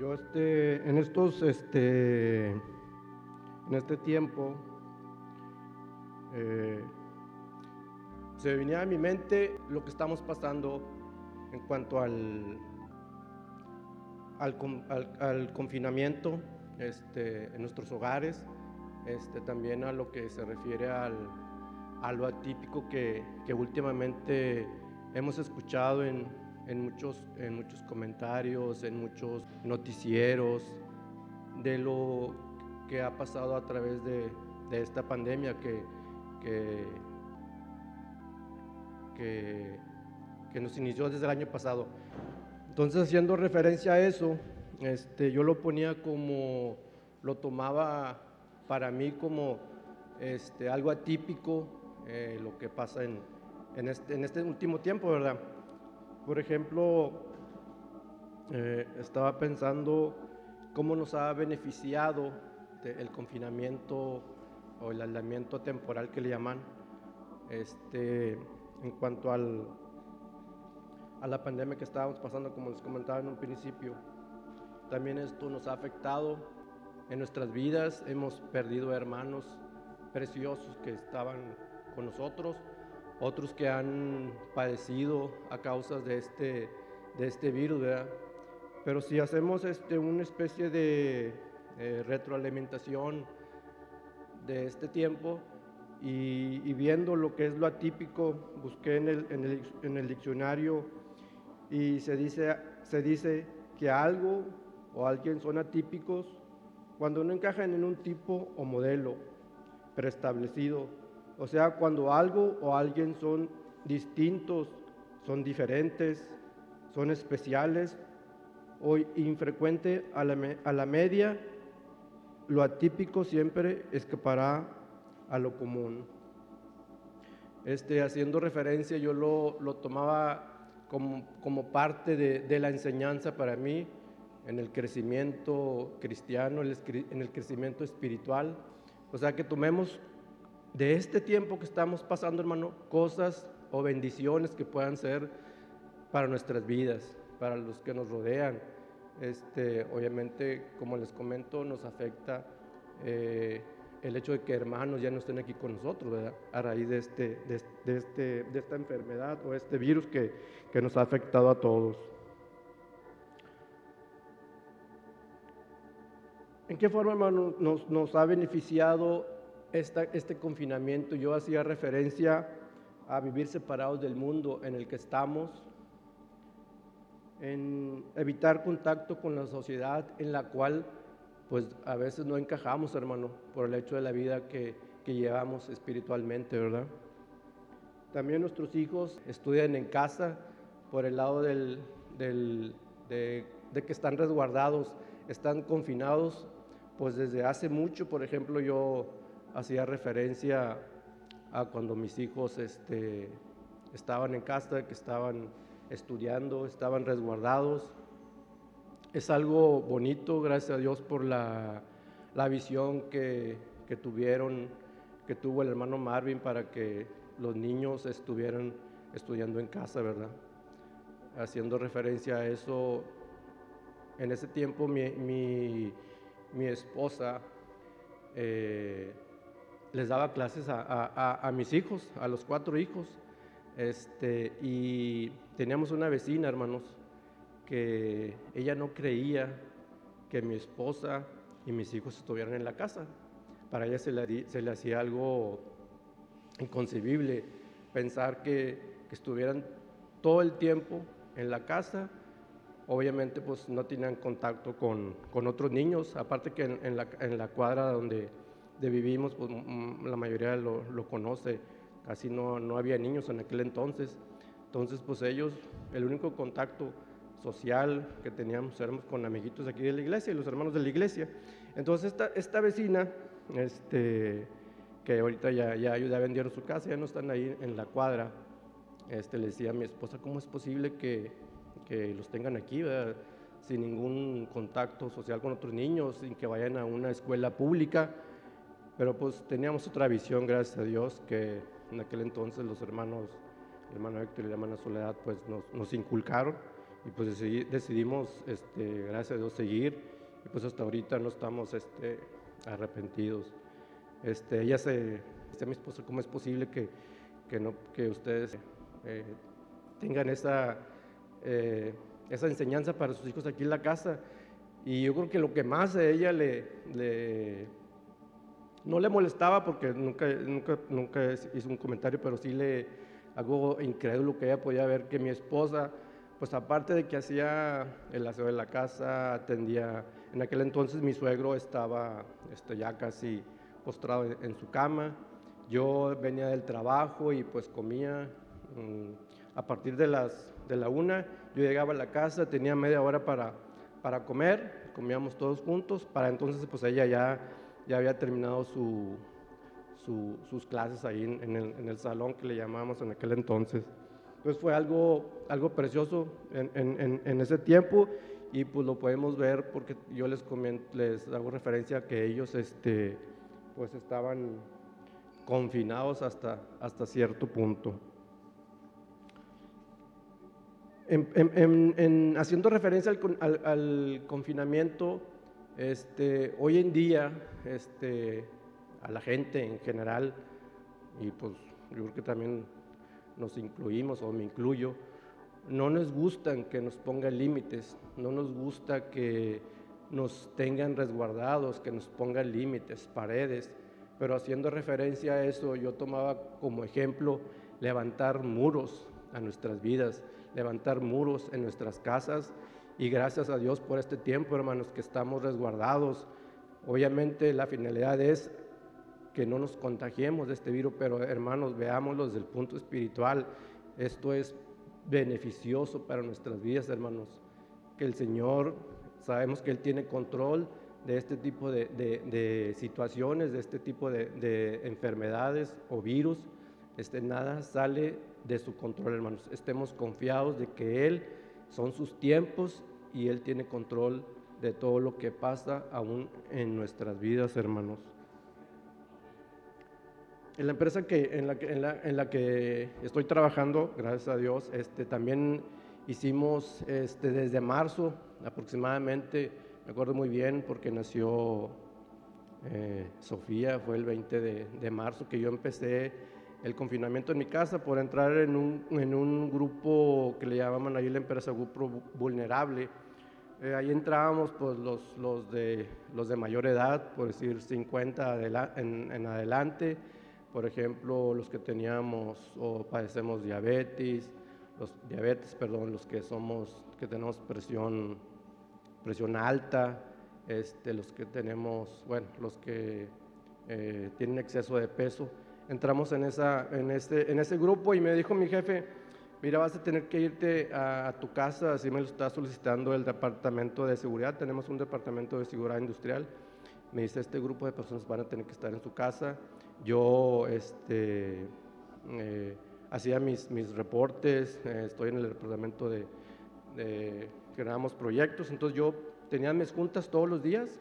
Yo este, en estos, este, en este tiempo, eh, se venía a mi mente lo que estamos pasando en cuanto al, al, confinamiento este, en nuestros hogares, este, también a lo que se refiere al, a lo atípico que, que últimamente hemos escuchado en, en, muchos, en muchos comentarios, en muchos noticieros, de lo que ha pasado a través de, de esta pandemia que, que, que, nos inició desde el año pasado. Entonces, haciendo referencia a eso, este, yo lo ponía como, lo tomaba para mí como este, algo atípico, eh, lo que pasa en, en, este, en este último tiempo, ¿verdad? Por ejemplo, eh, estaba pensando cómo nos ha beneficiado el confinamiento o el aislamiento temporal que le llaman, este, en cuanto al, a la pandemia que estábamos pasando, como les comentaba en un principio. También esto nos ha afectado en nuestras vidas, hemos perdido hermanos preciosos que estaban con nosotros, otros que han padecido a causa de este, de este virus, ¿verdad? Pero si hacemos este, una especie de eh, retroalimentación de este tiempo y, viendo lo que es lo atípico, busqué en el, en el, en el diccionario y se dice, se dice que algo o alguien son atípicos cuando no encajan en un tipo o modelo preestablecido o sea, cuando algo o alguien son distintos, son diferentes, son especiales o infrecuente a la, a la media, lo atípico siempre escapará a lo común. Este, haciendo referencia, yo lo, lo tomaba como, como parte de, de, la enseñanza para mí en el crecimiento cristiano, en el crecimiento espiritual. O sea, que tomemos de este tiempo que estamos pasando, hermano, cosas o bendiciones que puedan ser para nuestras vidas, para los que nos rodean. Este, obviamente, como les comento, nos afecta eh, el hecho de que hermanos ya no estén aquí con nosotros, ¿verdad? A raíz de, este, de, este, de esta enfermedad o este virus que, que nos ha afectado a todos. ¿En qué forma, hermano, nos, nos ha beneficiado este confinamiento, yo hacía referencia a vivir separados del mundo en el que estamos, en evitar contacto con la sociedad en la cual pues a veces no encajamos, hermano, por el hecho de la vida que, que llevamos espiritualmente, ¿verdad? También nuestros hijos estudian en casa por el lado del, del, de, de que están resguardados, están confinados, pues desde hace mucho, por ejemplo, yo hacía referencia a cuando mis hijos este, estaban en casa, que estaban estudiando, estaban resguardados. Es algo bonito, gracias a Dios por la, la visión que, tuvieron, que tuvo el hermano Marvin para que los niños estuvieran estudiando en casa, ¿verdad? Haciendo referencia a eso, en ese tiempo mi esposa eh, les daba clases a, mis hijos, a los cuatro hijos. Este, y teníamos una vecina, hermanos, que ella no creía que mi esposa y mis hijos estuvieran en la casa. Para ella se le, hacía algo inconcebible pensar que, que, estuvieran todo el tiempo en la casa. Obviamente pues no tenían contacto con, con otros niños, aparte que en, la, en la cuadra donde de vivimos, pues la mayoría lo, lo conoce, casi no, no, había niños en aquel entonces. Entonces, pues ellos, el único contacto social que teníamos éramos con amiguitos aquí de la iglesia y los hermanos de la iglesia. Entonces, esta, esta vecina, este, que ahorita ya, ya, ya vendieron su casa, ya no están ahí en la cuadra, este, le decía a mi esposa, ¿cómo es posible que, que los tengan aquí, sin ningún contacto social con otros niños, sin que vayan a una escuela pública? Pero pues teníamos otra visión, gracias a Dios, que en aquel entonces los hermanos, el hermano Héctor y la hermana Soledad, pues nos, nos inculcaron y pues decidimos, este, gracias a Dios, seguir y pues hasta ahorita no estamos este, arrepentidos. Este, ella se, dice a mi esposa, ¿cómo es posible que, que, no, que ustedes eh, tengan esa, eh, esa enseñanza para sus hijos aquí en la casa? Y yo creo que lo que más a ella le, le no le molestaba porque nunca, nunca, nunca hizo un comentario, pero sí le algo incrédulo que ella podía ver que mi esposa, pues aparte de que hacía el aseo de la casa, atendía, en aquel entonces mi suegro estaba este, ya casi postrado en, su cama, yo venía del trabajo y pues comía, mm, a partir de, las, de la una, yo llegaba a la casa, tenía media hora para, para comer, comíamos todos juntos, para entonces pues ella ya, ya había terminado su, sus clases ahí en, el, salón que le llamábamos en aquel entonces. Entonces fue algo, algo precioso en, ese tiempo y pues lo podemos ver porque yo les, les hago referencia a que ellos este, pues estaban confinados hasta, hasta cierto punto. En, haciendo referencia al, al, confinamiento, este, hoy en día este, a la gente en general, y pues yo creo que también nos incluimos o me incluyo, no nos gustan que nos pongan límites, no nos gusta que nos tengan resguardados, que nos pongan límites, paredes, pero haciendo referencia a eso, yo tomaba como ejemplo levantar muros a nuestras vidas, levantar muros en nuestras casas y gracias a Dios por este tiempo, hermanos, que estamos resguardados. Obviamente la finalidad es que no nos contagiemos de este virus, pero hermanos, veámoslo desde el punto espiritual. Esto es beneficioso para nuestras vidas, hermanos. Que el Señor, sabemos que Él tiene control de este tipo de, situaciones, de este tipo de, enfermedades o virus. Este, nada sale de su control, hermanos. Estemos confiados de que Él son sus tiempos y Él tiene control de todo lo que pasa aún en nuestras vidas, hermanos. En la empresa que, en, la que, estoy trabajando, gracias a Dios, este, también hicimos este, desde marzo aproximadamente, me acuerdo muy bien porque nació eh, Sofía, fue el 20 de, marzo que yo empecé el confinamiento en mi casa por entrar en un, en un grupo que le llamaban ahí la empresa grupo vulnerable. Eh, ahí entrábamos pues, los, los, de, los de mayor edad, por decir 50 en, en adelante, por ejemplo, los que teníamos o padecemos diabetes, los diabetes, perdón, los que somos, que tenemos presión, presión alta, este, los que tenemos, bueno, los que eh, tienen exceso de peso. Entramos en, esa, en, este, en ese grupo y me dijo mi jefe, mira, vas a tener que irte a, tu casa, así me lo está solicitando el departamento de seguridad, tenemos un departamento de seguridad industrial. Me dice, este grupo de personas van a tener que estar en su casa yo este, eh, hacía mis, mis reportes, eh, estoy en el departamento de, de generamos proyectos, entonces yo tenía mis juntas todos los días,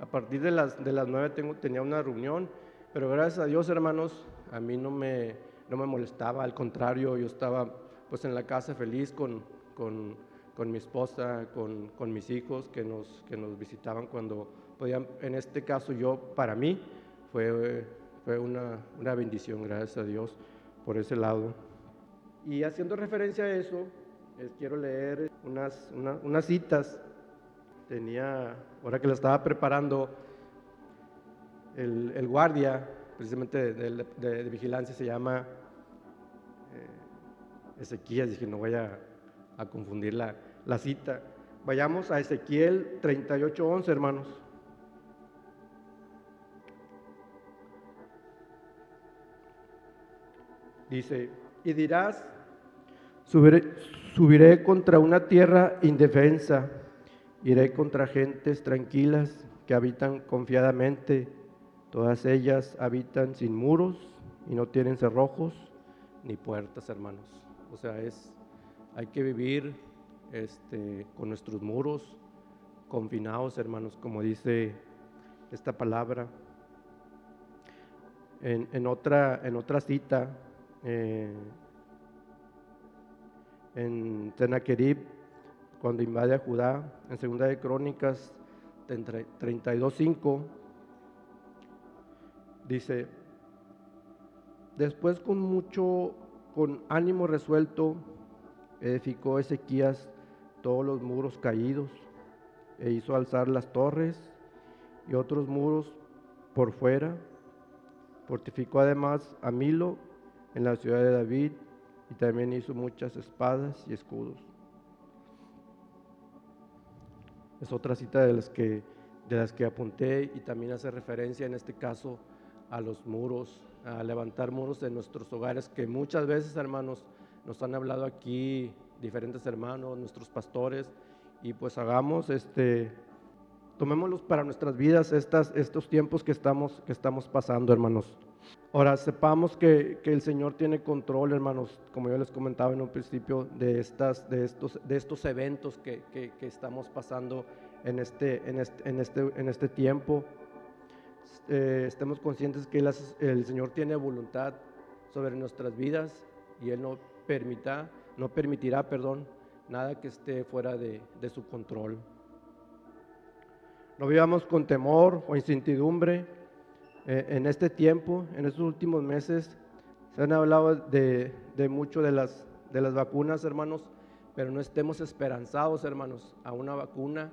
a partir de las, de las 9 tengo, tenía una reunión, pero gracias a Dios hermanos, a mí no me, no me molestaba, al contrario, yo estaba pues en la casa feliz con, con, con mi esposa, con, con, mis hijos que nos, que nos visitaban cuando podían, en este caso yo, para mí, fue fue una, una bendición, gracias a Dios, por ese lado. Y haciendo referencia a eso, les quiero leer unas, unas citas. Tenía, ahora que la estaba preparando, el, el guardia, precisamente de, de, vigilancia, se llama eh, Ezequiel. Dije, no voy a, confundir la, la cita. Vayamos a Ezequiel 38:11, hermanos. Dice, y dirás, subiré, contra una tierra indefensa, iré contra gentes tranquilas que habitan confiadamente, todas ellas habitan sin muros y no tienen cerrojos ni puertas, hermanos. O sea, es, hay que vivir este, con nuestros muros confinados, hermanos, como dice esta palabra. En, en, otra, en otra cita, eh, en Tenaquerib cuando invade a Judá, en Segunda de Crónicas 32.5, dice, después con mucho, con ánimo resuelto, edificó Ezequías todos los muros caídos e hizo alzar las torres y otros muros por fuera. Fortificó además a Milo en la ciudad de David y también hizo muchas espadas y escudos. Es otra cita de las que, de las que apunté y también hace referencia en este caso a los muros, a levantar muros de nuestros hogares, que muchas veces, hermanos, nos han hablado aquí diferentes hermanos, nuestros pastores, y pues hagamos este, tomémoslos para nuestras vidas estas, estos tiempos que estamos, que estamos pasando, hermanos. Ahora, sepamos que, que, el Señor tiene control, hermanos, como yo les comentaba en un principio, de, estas, de, estos, de estos eventos que, que, que estamos pasando en este, en este, en este, en este tiempo. Eh, estemos conscientes que el Señor tiene voluntad sobre nuestras vidas y Él no, permita, no permitirá perdón, nada que esté fuera de, de su control. No vivamos con temor o incertidumbre eh, en este tiempo, en estos últimos meses. Se han hablado de, de mucho de las, de las vacunas, hermanos, pero no estemos esperanzados, hermanos, a una vacuna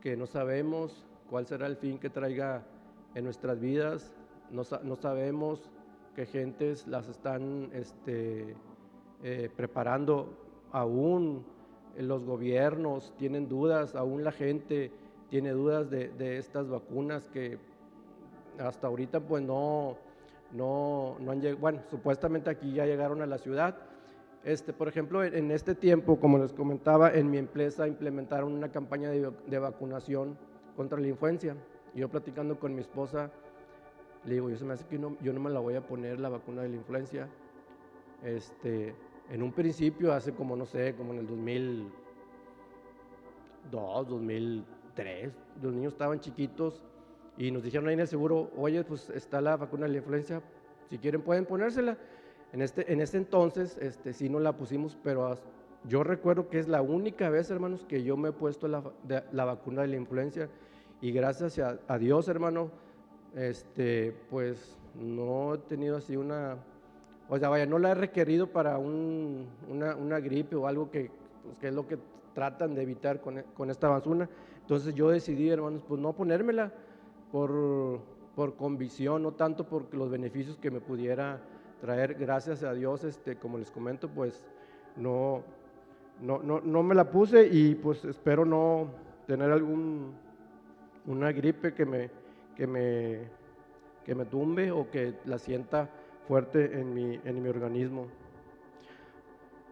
que no sabemos cuál será el fin que traiga en nuestras vidas. No, no sabemos qué gentes las están este, eh, preparando. Aún los gobiernos tienen dudas, aún la gente tiene dudas de, de estas vacunas que hasta ahorita pues no, no, no han llegado, bueno, supuestamente aquí ya llegaron a la ciudad. Este, por ejemplo, en este tiempo, como les comentaba, en mi empresa implementaron una campaña de, de vacunación contra la influencia. Yo platicando con mi esposa, le digo, yo se me hace que no, yo no me la voy a poner la vacuna de la influencia. Este, en un principio, hace como, no sé, como en el 2002, 2003, los niños estaban chiquitos y nos dijeron ahí en el seguro, oye, pues está la vacuna de la influenza, si quieren pueden ponérsela. En este, en este entonces, este, sí no la pusimos, pero yo recuerdo que es la única vez, hermanos, que yo me he puesto la, la vacuna de la influencia y gracias a, Dios, hermano, este, pues no he tenido así una, o sea, vaya, no la he requerido para un, una, una, gripe o algo que, pues, que es lo que tratan de evitar con, con esta vacuna. Entonces yo decidí, hermanos, pues no ponérmela por, por convicción, no tanto por los beneficios que me pudiera traer, gracias a Dios, este, como les comento, pues no, no, no, no me la puse y pues espero no tener algún, una gripe que me, que me, que me tumbe o que la sienta fuerte en mi, en mi organismo.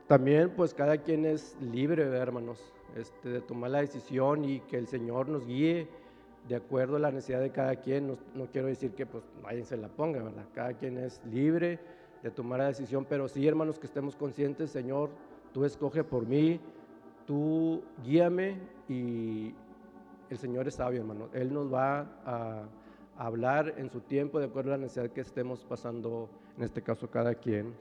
También pues cada quien es libre, hermanos, este, de tomar la decisión y que el Señor nos guíe de acuerdo a la necesidad de cada quien, no, quiero decir que pues nadie se la ponga, ¿verdad? Cada quien es libre de tomar la decisión, pero sí, hermanos, que estemos conscientes, Señor, tú escoge por mí, tú guíame y el Señor es sabio, hermano. Él nos va a, hablar en su tiempo de acuerdo a la necesidad que estemos pasando, en este caso cada quien.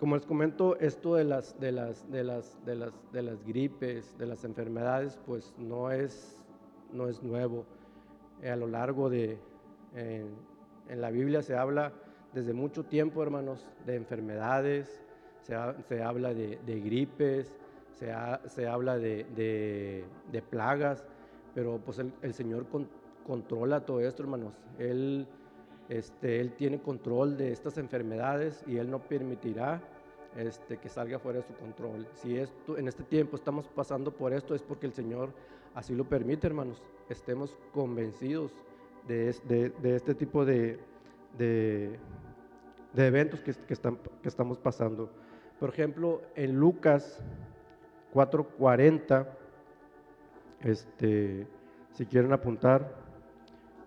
Como les comento, esto de las, de las, de las, de las, de las gripes, de las enfermedades, pues no es, no es nuevo. Eh, a lo largo de, en la Biblia se habla desde mucho tiempo, hermanos, de enfermedades, se, se habla de, de, gripes, se, se habla de, de, plagas, pero pues el, Señor con, controla todo esto, hermanos. Él, este, él tiene control de estas enfermedades y Él no permitirá este, que salga fuera de su control. Si esto, en este tiempo estamos pasando por esto es porque el Señor así lo permite, hermanos. Estemos convencidos de, de, de este tipo de, de eventos que, que, están, que estamos pasando. Por ejemplo, en Lucas 4:40, este, si quieren apuntar,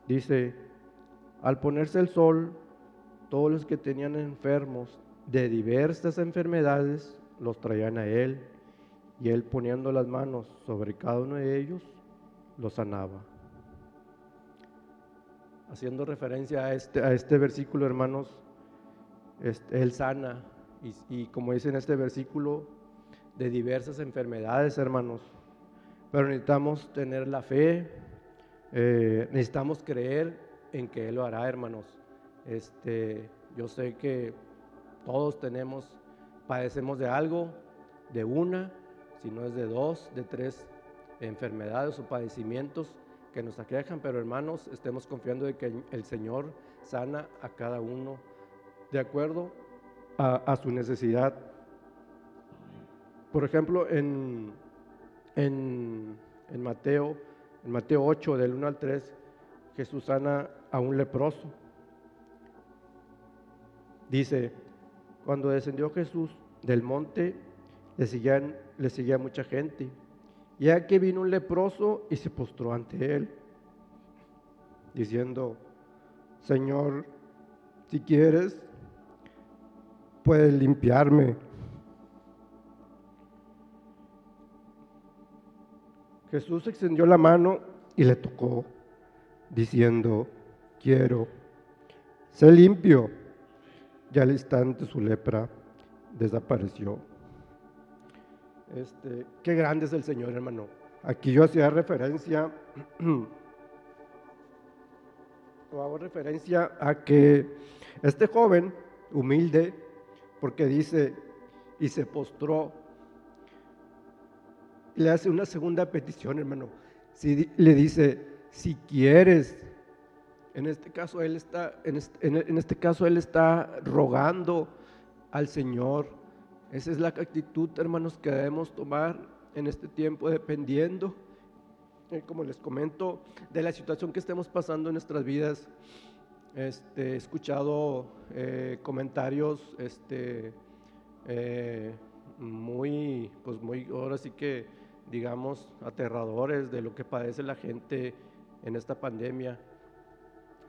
dice, al ponerse el sol, todos los que tenían enfermos de diversas enfermedades los traían a él y él poniendo las manos sobre cada uno de ellos los sanaba. Haciendo referencia a este, a este versículo, hermanos, este, él sana y, como dice en este versículo, de diversas enfermedades, hermanos. Pero necesitamos tener la fe, eh, necesitamos creer en que Él lo hará, hermanos. Este, yo sé que todos tenemos, padecemos de algo, de una, si no es de dos, de tres enfermedades o padecimientos que nos aquejan, pero hermanos, estemos confiando de que el Señor sana a cada uno de acuerdo a, su necesidad. Por ejemplo, en, en, en, Mateo, en Mateo 8, del 1 al 3, Jesús sana a un leproso. Dice, cuando descendió Jesús del monte, le, seguían, le seguía mucha gente. Y aquí vino un leproso y se postró ante él, diciendo, Señor, si quieres, puedes limpiarme. Jesús extendió la mano y le tocó, diciendo, quiero, sé limpio. Y al instante su lepra desapareció. Este, qué grande es el Señor, hermano. Aquí yo hacía referencia, o hago referencia a que este joven humilde, porque dice, y se postró, le hace una segunda petición, hermano. Si, le dice, si quieres, en este caso él está, en en este caso él está rogando al Señor esa es la actitud, hermanos, que debemos tomar en este tiempo, dependiendo, eh, como les comento, de la situación que estemos pasando en nuestras vidas. Este, he escuchado eh, comentarios este, eh, muy, pues muy, ahora sí que, digamos, aterradores de lo que padece la gente en esta pandemia.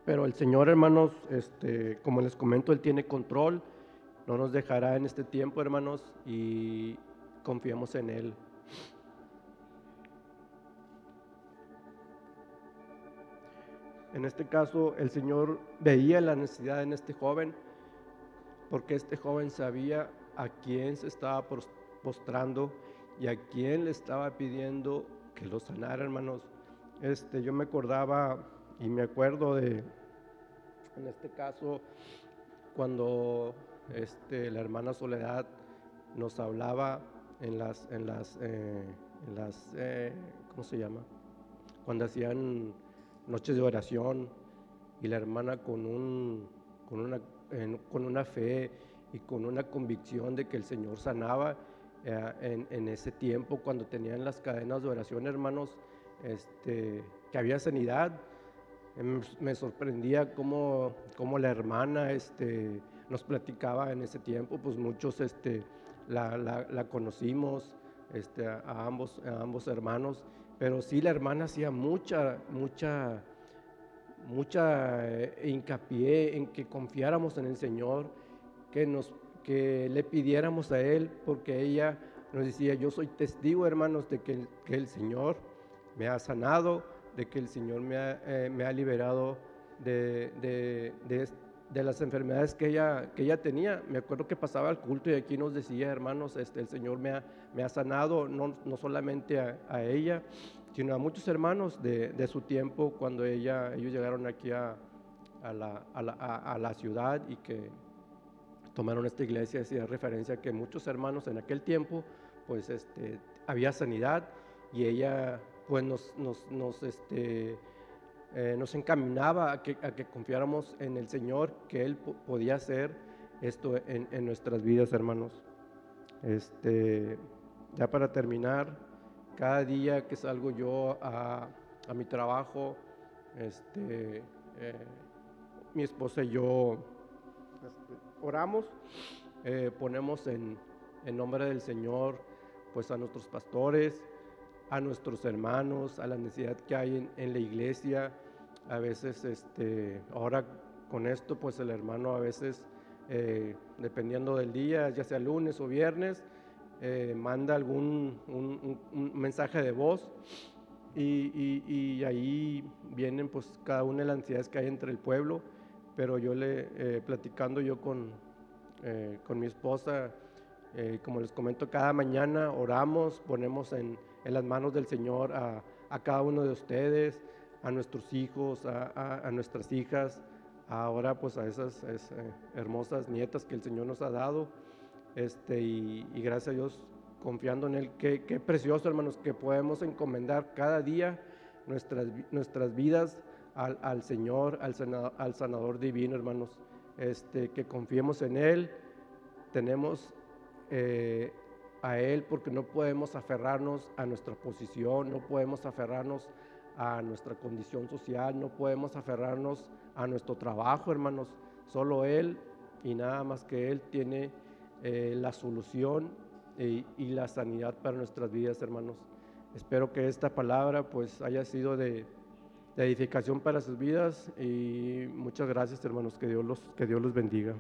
Pero el Señor, hermanos, este, como les comento, Él tiene control no nos dejará en este tiempo, hermanos, y confiamos en Él. En este caso, el Señor veía la necesidad en este joven, porque este joven sabía a quién se estaba postrando y a quién le estaba pidiendo que lo sanara, hermanos. Este, yo me acordaba y me acuerdo de, en este caso, cuando este, la hermana Soledad nos hablaba en las, en las, eh, en las eh, ¿cómo se llama? Cuando hacían noches de oración y la hermana con, un, con, una, con una fe y con una convicción de que el Señor sanaba eh, en, ese tiempo cuando tenían las cadenas de oración, hermanos, este, que había sanidad. Em, me sorprendía cómo, cómo la hermana este, nos platicaba en ese tiempo, pues muchos este, la, conocimos, este, a, ambos, a ambos hermanos, pero sí la hermana hacía mucha, mucha, mucha eh, hincapié en que confiáramos en el Señor, que, nos, que le pidiéramos a Él, porque ella nos decía, yo soy testigo, hermanos, de que, que el Señor me ha sanado, de que el Señor me ha, eh, me ha liberado de, de, de, de las enfermedades que ella, que ella tenía. Me acuerdo que pasaba al culto y aquí nos decía, hermanos, este, el Señor me ha, me ha sanado, no, no solamente a, ella, sino a muchos hermanos de, su tiempo cuando ella, ellos llegaron aquí a, a, la, a, la, ciudad y que tomaron esta iglesia, hacía referencia a que muchos hermanos en aquel tiempo, pues este, había sanidad y ella pues nos, nos, nos este, eh, nos encaminaba a que, confiáramos en el Señor, que Él podía hacer esto en, nuestras vidas, hermanos. Este, ya para terminar, cada día que salgo yo a, mi trabajo, este, eh, mi esposa y yo este, oramos, eh, ponemos en, en nombre del Señor pues a nuestros pastores, a nuestros hermanos, a la necesidad que hay en, la iglesia. A veces, este, ahora con esto, pues el hermano a veces, eh, dependiendo del día, ya sea lunes o viernes, eh, manda algún un, mensaje de voz y, ahí vienen pues cada una de las necesidades que hay entre el pueblo, pero yo le, eh, platicando yo con, eh, con mi esposa, eh, como les comento, cada mañana oramos, ponemos en, en las manos del Señor a, a, cada uno de ustedes, a nuestros hijos, a, a, a nuestras hijas, ahora pues a esas es, eh, hermosas nietas que el Señor nos ha dado. Este, y, y gracias a Dios, confiando en Él, qué, qué precioso hermanos, que podemos encomendar cada día nuestras, nuestras vidas al, al Señor, al sanador, al sanador divino, hermanos. Este, que confiemos en Él, tenemos eh, a Él porque no podemos aferrarnos a nuestra posición, no podemos aferrarnos a nuestra condición social, no podemos aferrarnos a nuestro trabajo, hermanos. Solo Él y nada más que Él tiene eh, la solución y, y, la sanidad para nuestras vidas, hermanos. Espero que esta palabra pues haya sido de, de edificación para sus vidas y muchas gracias, hermanos. Que Dios los, que Dios los bendiga.